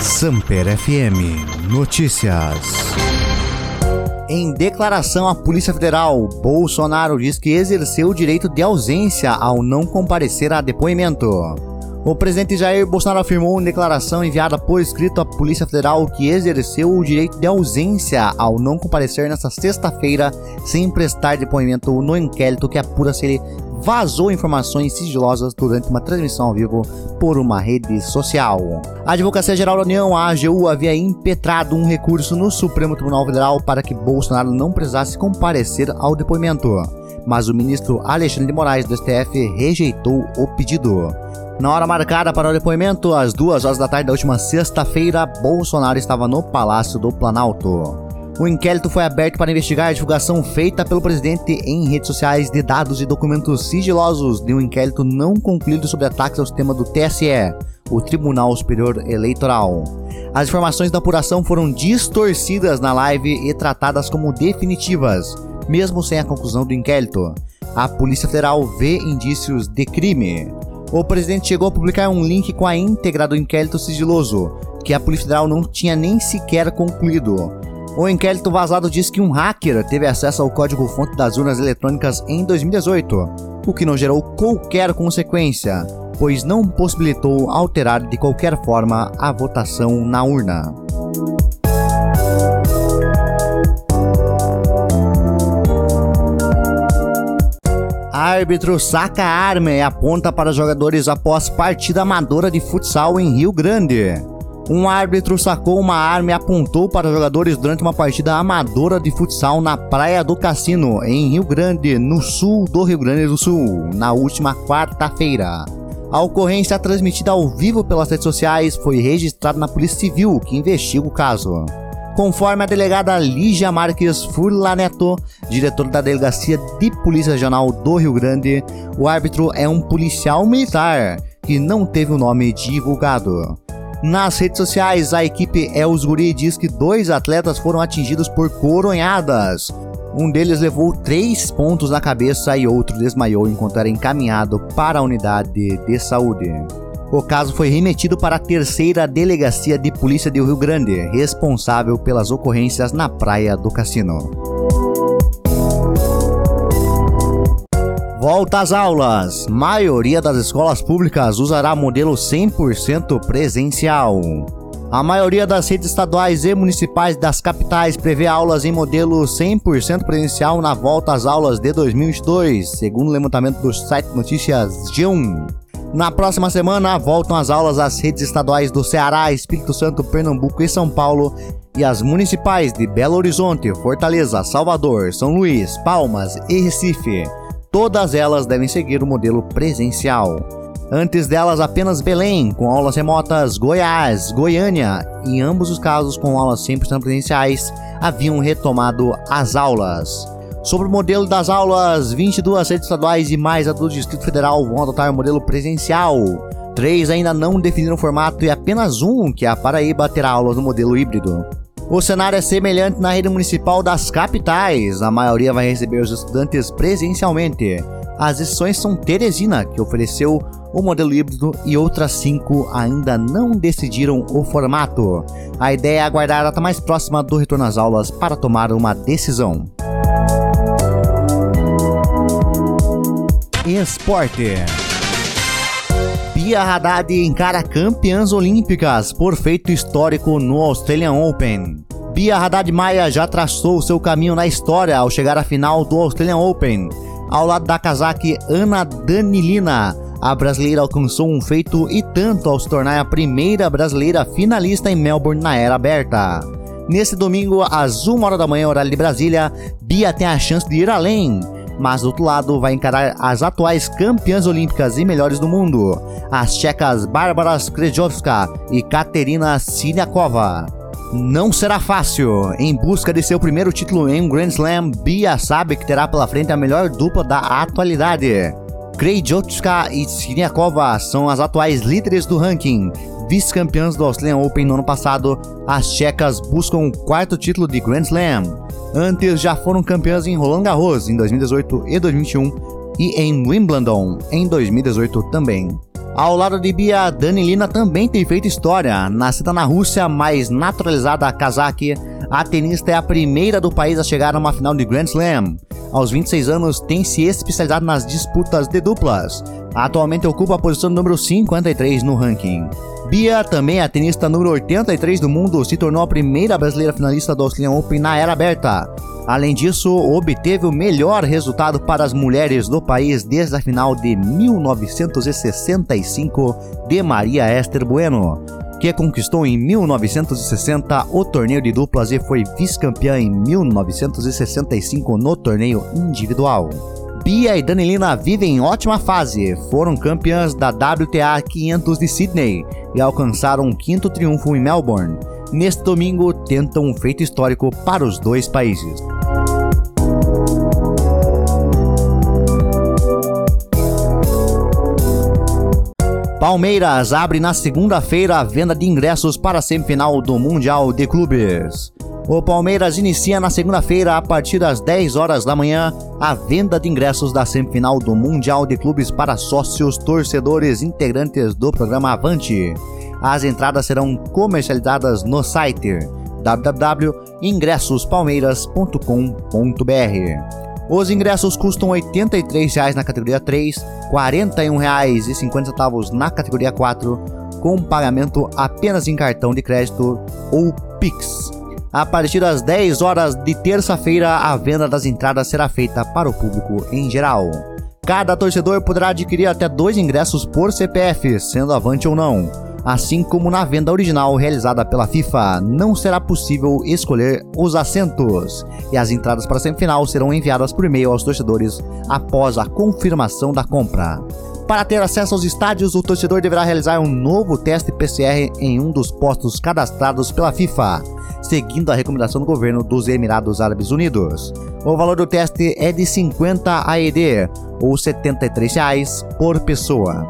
Samper FM Notícias. Em declaração à Polícia Federal, Bolsonaro diz que exerceu o direito de ausência ao não comparecer a depoimento. O presidente Jair Bolsonaro afirmou em declaração enviada por escrito à Polícia Federal que exerceu o direito de ausência ao não comparecer nesta sexta-feira sem prestar depoimento no inquérito que apura se ele vazou informações sigilosas durante uma transmissão ao vivo por uma rede social. A Advocacia Geral da União, a AGU, havia impetrado um recurso no Supremo Tribunal Federal para que Bolsonaro não precisasse comparecer ao depoimento, mas o ministro Alexandre de Moraes do STF rejeitou o pedido. Na hora marcada para o depoimento, às duas horas da tarde da última sexta-feira, Bolsonaro estava no Palácio do Planalto. O inquérito foi aberto para investigar a divulgação feita pelo presidente em redes sociais de dados e documentos sigilosos de um inquérito não concluído sobre ataques ao sistema do TSE, o Tribunal Superior Eleitoral. As informações da apuração foram distorcidas na live e tratadas como definitivas, mesmo sem a conclusão do inquérito. A Polícia Federal vê indícios de crime o presidente chegou a publicar um link com a íntegra do inquérito sigiloso, que a Polícia Federal não tinha nem sequer concluído. O inquérito vazado diz que um hacker teve acesso ao código-fonte das urnas eletrônicas em 2018, o que não gerou qualquer consequência, pois não possibilitou alterar de qualquer forma a votação na urna. Árbitro saca arma e aponta para jogadores após partida amadora de futsal em Rio Grande. Um árbitro sacou uma arma e apontou para jogadores durante uma partida amadora de futsal na Praia do Cassino, em Rio Grande, no sul do Rio Grande do Sul, na última quarta-feira. A ocorrência transmitida ao vivo pelas redes sociais foi registrada na Polícia Civil, que investiga o caso. Conforme a delegada Lígia Marques Furlaneto, diretora da Delegacia de Polícia Regional do Rio Grande, o árbitro é um policial militar que não teve o nome divulgado. Nas redes sociais, a equipe Els Guri diz que dois atletas foram atingidos por coronhadas. Um deles levou três pontos na cabeça e outro desmaiou enquanto era encaminhado para a unidade de saúde. O caso foi remetido para a terceira delegacia de polícia de Rio Grande, responsável pelas ocorrências na praia do cassino. Volta às aulas. Maioria das escolas públicas usará modelo 100% presencial. A maioria das redes estaduais e municipais das capitais prevê aulas em modelo 100% presencial na volta às aulas de 2022, segundo o levantamento do site Notícias G1. Na próxima semana, voltam as aulas às redes estaduais do Ceará, Espírito Santo, Pernambuco e São Paulo e as municipais de Belo Horizonte, Fortaleza, Salvador, São Luís, Palmas e Recife. Todas elas devem seguir o modelo presencial. Antes delas, apenas Belém, com aulas remotas, Goiás, Goiânia, em ambos os casos com aulas 100% presenciais, haviam retomado as aulas. Sobre o modelo das aulas, 22 redes estaduais e mais a do Distrito Federal vão adotar o modelo presencial. Três ainda não definiram o formato e apenas um, que é a Paraíba, terá aulas no modelo híbrido. O cenário é semelhante na rede municipal das capitais. A maioria vai receber os estudantes presencialmente. As exceções são Teresina, que ofereceu o modelo híbrido, e outras cinco ainda não decidiram o formato. A ideia é aguardar a data mais próxima do retorno às aulas para tomar uma decisão. Esporte. Bia Haddad encara campeãs olímpicas por feito histórico no Australian Open. Bia Haddad Maia já traçou seu caminho na história ao chegar à final do Australian Open. Ao lado da casaque Ana Danilina, a brasileira alcançou um feito e tanto ao se tornar a primeira brasileira finalista em Melbourne na era aberta. Nesse domingo, às 1 hora da manhã, horário de Brasília, Bia tem a chance de ir além mas do outro lado vai encarar as atuais campeãs olímpicas e melhores do mundo, as tchecas Bárbara Skrejowska e Katerina Siniakova. Não será fácil. Em busca de seu primeiro título em um Grand Slam, Bia sabe que terá pela frente a melhor dupla da atualidade. Krejowska e Siniakova são as atuais líderes do ranking. Vice-campeãs do Australian Open no ano passado, as tchecas buscam o quarto título de Grand Slam. Antes já foram campeãs em Roland Garros em 2018 e 2021 e em Wimbledon em 2018 também. Ao lado de Bia, Danilina também tem feito história. Nascida na Rússia, mas naturalizada kazakh, a tenista é a primeira do país a chegar a uma final de Grand Slam. Aos 26 anos, tem se especializado nas disputas de duplas. Atualmente ocupa a posição número 53 no ranking. Bia, também a tenista número 83 do mundo, se tornou a primeira brasileira finalista do Australian Open na era aberta. Além disso, obteve o melhor resultado para as mulheres do país desde a final de 1965 de Maria Esther Bueno, que conquistou em 1960 o torneio de duplas e foi vice-campeã em 1965 no torneio individual. Bia e Danilina vivem em ótima fase, foram campeãs da WTA 500 de Sydney e alcançaram um quinto triunfo em Melbourne. Neste domingo, tentam um feito histórico para os dois países. Palmeiras abre na segunda-feira a venda de ingressos para a semifinal do Mundial de Clubes. O Palmeiras inicia na segunda-feira, a partir das 10 horas da manhã, a venda de ingressos da semifinal do Mundial de Clubes para sócios torcedores integrantes do programa Avante. As entradas serão comercializadas no site www.ingressospalmeiras.com.br. Os ingressos custam R$ 83,00 na categoria 3, R$ 41,50 na categoria 4, com pagamento apenas em cartão de crédito ou Pix. A partir das 10 horas de terça-feira, a venda das entradas será feita para o público em geral. Cada torcedor poderá adquirir até dois ingressos por CPF, sendo avante ou não. Assim como na venda original realizada pela FIFA, não será possível escolher os assentos e as entradas para a semifinal serão enviadas por e-mail aos torcedores após a confirmação da compra. Para ter acesso aos estádios, o torcedor deverá realizar um novo teste PCR em um dos postos cadastrados pela FIFA, seguindo a recomendação do governo dos Emirados Árabes Unidos. O valor do teste é de 50 AED, ou 73 reais por pessoa.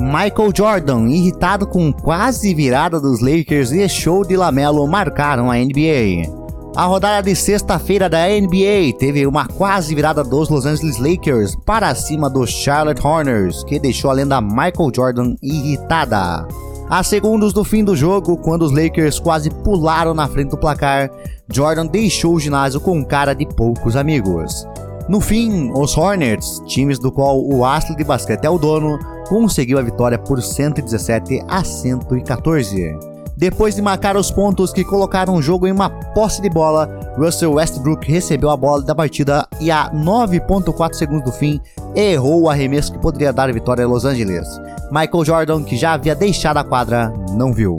Michael Jordan, irritado com quase virada dos Lakers e show de Lamelo marcaram a NBA. A rodada de sexta-feira da NBA teve uma quase virada dos Los Angeles Lakers para cima dos Charlotte Hornets, que deixou a lenda Michael Jordan irritada. A segundos do fim do jogo, quando os Lakers quase pularam na frente do placar, Jordan deixou o ginásio com cara de poucos amigos. No fim, os Hornets, times do qual o astro de basquete é o dono, conseguiu a vitória por 117 a 114. Depois de marcar os pontos que colocaram o jogo em uma posse de bola, Russell Westbrook recebeu a bola da partida e a 9.4 segundos do fim errou o arremesso que poderia dar a vitória a Los Angeles. Michael Jordan, que já havia deixado a quadra, não viu.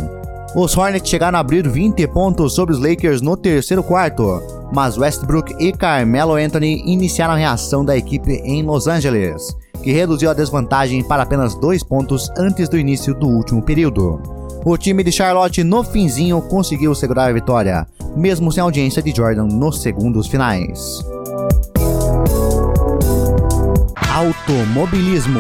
Os Hornets chegaram a abrir 20 pontos sobre os Lakers no terceiro quarto, mas Westbrook e Carmelo Anthony iniciaram a reação da equipe em Los Angeles que reduziu a desvantagem para apenas dois pontos antes do início do último período. O time de Charlotte no finzinho conseguiu segurar a vitória, mesmo sem audiência de Jordan nos segundos finais. Automobilismo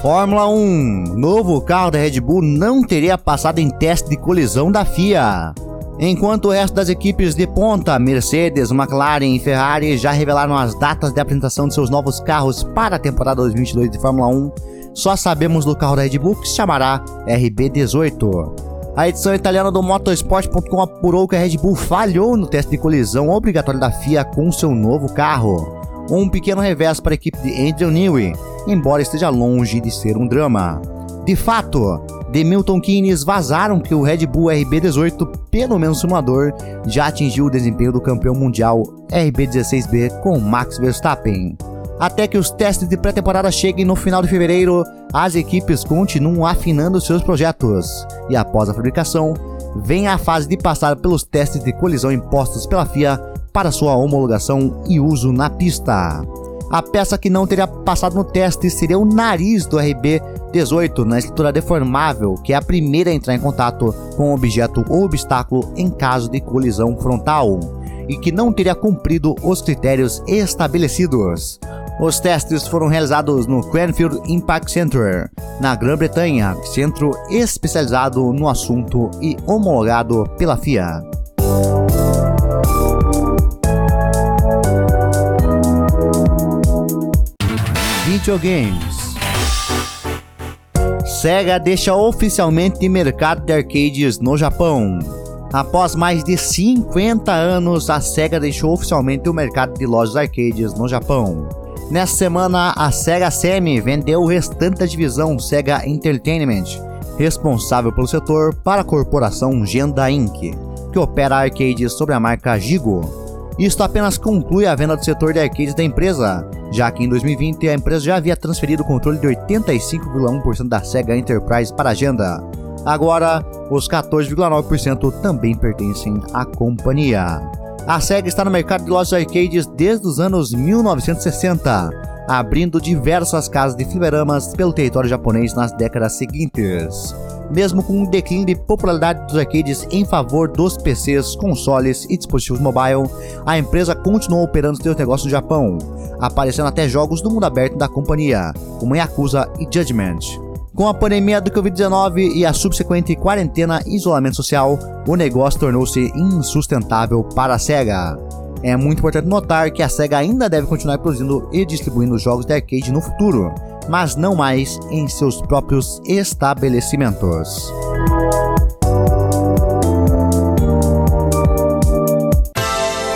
Fórmula 1 Novo carro da Red Bull não teria passado em teste de colisão da FIA. Enquanto o resto das equipes de ponta, Mercedes, McLaren e Ferrari, já revelaram as datas de apresentação de seus novos carros para a temporada 2022 de Fórmula 1, só sabemos do carro da Red Bull que se chamará RB18. A edição italiana do Motorsport.com apurou que a Red Bull falhou no teste de colisão obrigatório da FIA com seu novo carro. Um pequeno revés para a equipe de Andrew Newey, embora esteja longe de ser um drama. De fato, The Milton Keynes vazaram que o Red Bull RB18, pelo menos simulador, já atingiu o desempenho do campeão mundial RB16B com Max Verstappen. Até que os testes de pré-temporada cheguem no final de fevereiro, as equipes continuam afinando seus projetos. E após a fabricação, vem a fase de passar pelos testes de colisão impostos pela FIA para sua homologação e uso na pista. A peça que não teria passado no teste seria o nariz do RB18 na estrutura deformável, que é a primeira a entrar em contato com o objeto ou obstáculo em caso de colisão frontal, e que não teria cumprido os critérios estabelecidos. Os testes foram realizados no Cranfield Impact Center, na Grã-Bretanha, centro especializado no assunto e homologado pela FIA. videogames. Sega deixa oficialmente mercado de arcades no Japão. Após mais de 50 anos, a Sega deixou oficialmente o mercado de lojas arcades no Japão. Nessa semana, a Sega Semi vendeu o restante da divisão Sega Entertainment, responsável pelo setor, para a corporação Genda Inc., que opera arcades sob a marca Gigo. Isto apenas conclui a venda do setor de arcades da empresa, já que em 2020 a empresa já havia transferido o controle de 85,1% da Sega Enterprise para a agenda. Agora, os 14,9% também pertencem à companhia. A SEGA está no mercado de lojas arcades desde os anos 1960, abrindo diversas casas de fliperamas pelo território japonês nas décadas seguintes. Mesmo com um declínio de popularidade dos arcades em favor dos PCs, consoles e dispositivos mobile, a empresa continuou operando seus negócios no Japão, aparecendo até jogos do mundo aberto da companhia, como Yakuza e Judgment. Com a pandemia do Covid-19 e a subsequente quarentena e isolamento social, o negócio tornou-se insustentável para a SEGA. É muito importante notar que a SEGA ainda deve continuar produzindo e distribuindo jogos de arcade no futuro, mas não mais em seus próprios estabelecimentos.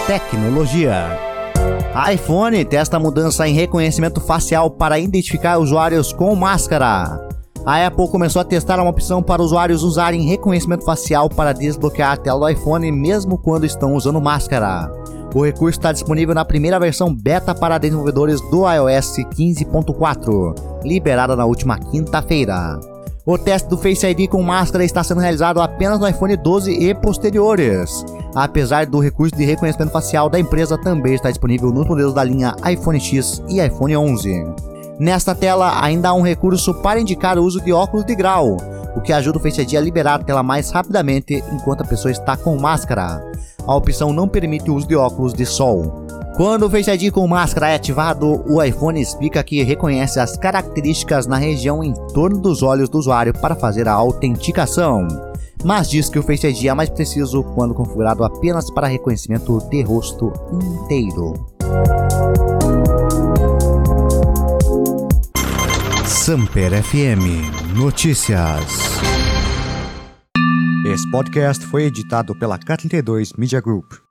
Tecnologia iPhone testa mudança em reconhecimento facial para identificar usuários com máscara. A Apple começou a testar uma opção para usuários usarem reconhecimento facial para desbloquear a tela do iPhone mesmo quando estão usando máscara. O recurso está disponível na primeira versão beta para desenvolvedores do iOS 15.4, liberada na última quinta-feira. O teste do Face ID com máscara está sendo realizado apenas no iPhone 12 e posteriores. Apesar do recurso de reconhecimento facial da empresa também está disponível nos modelos da linha iPhone X e iPhone 11. Nesta tela ainda há um recurso para indicar o uso de óculos de grau, o que ajuda o Face ID a liberar a tela mais rapidamente enquanto a pessoa está com máscara. A opção não permite o uso de óculos de sol. Quando o Face ID com máscara é ativado, o iPhone explica que reconhece as características na região em torno dos olhos do usuário para fazer a autenticação, mas diz que o Face ID é mais preciso quando configurado apenas para reconhecimento de rosto inteiro. Samper FM Notícias. Esse podcast foi editado pela K32 Media Group.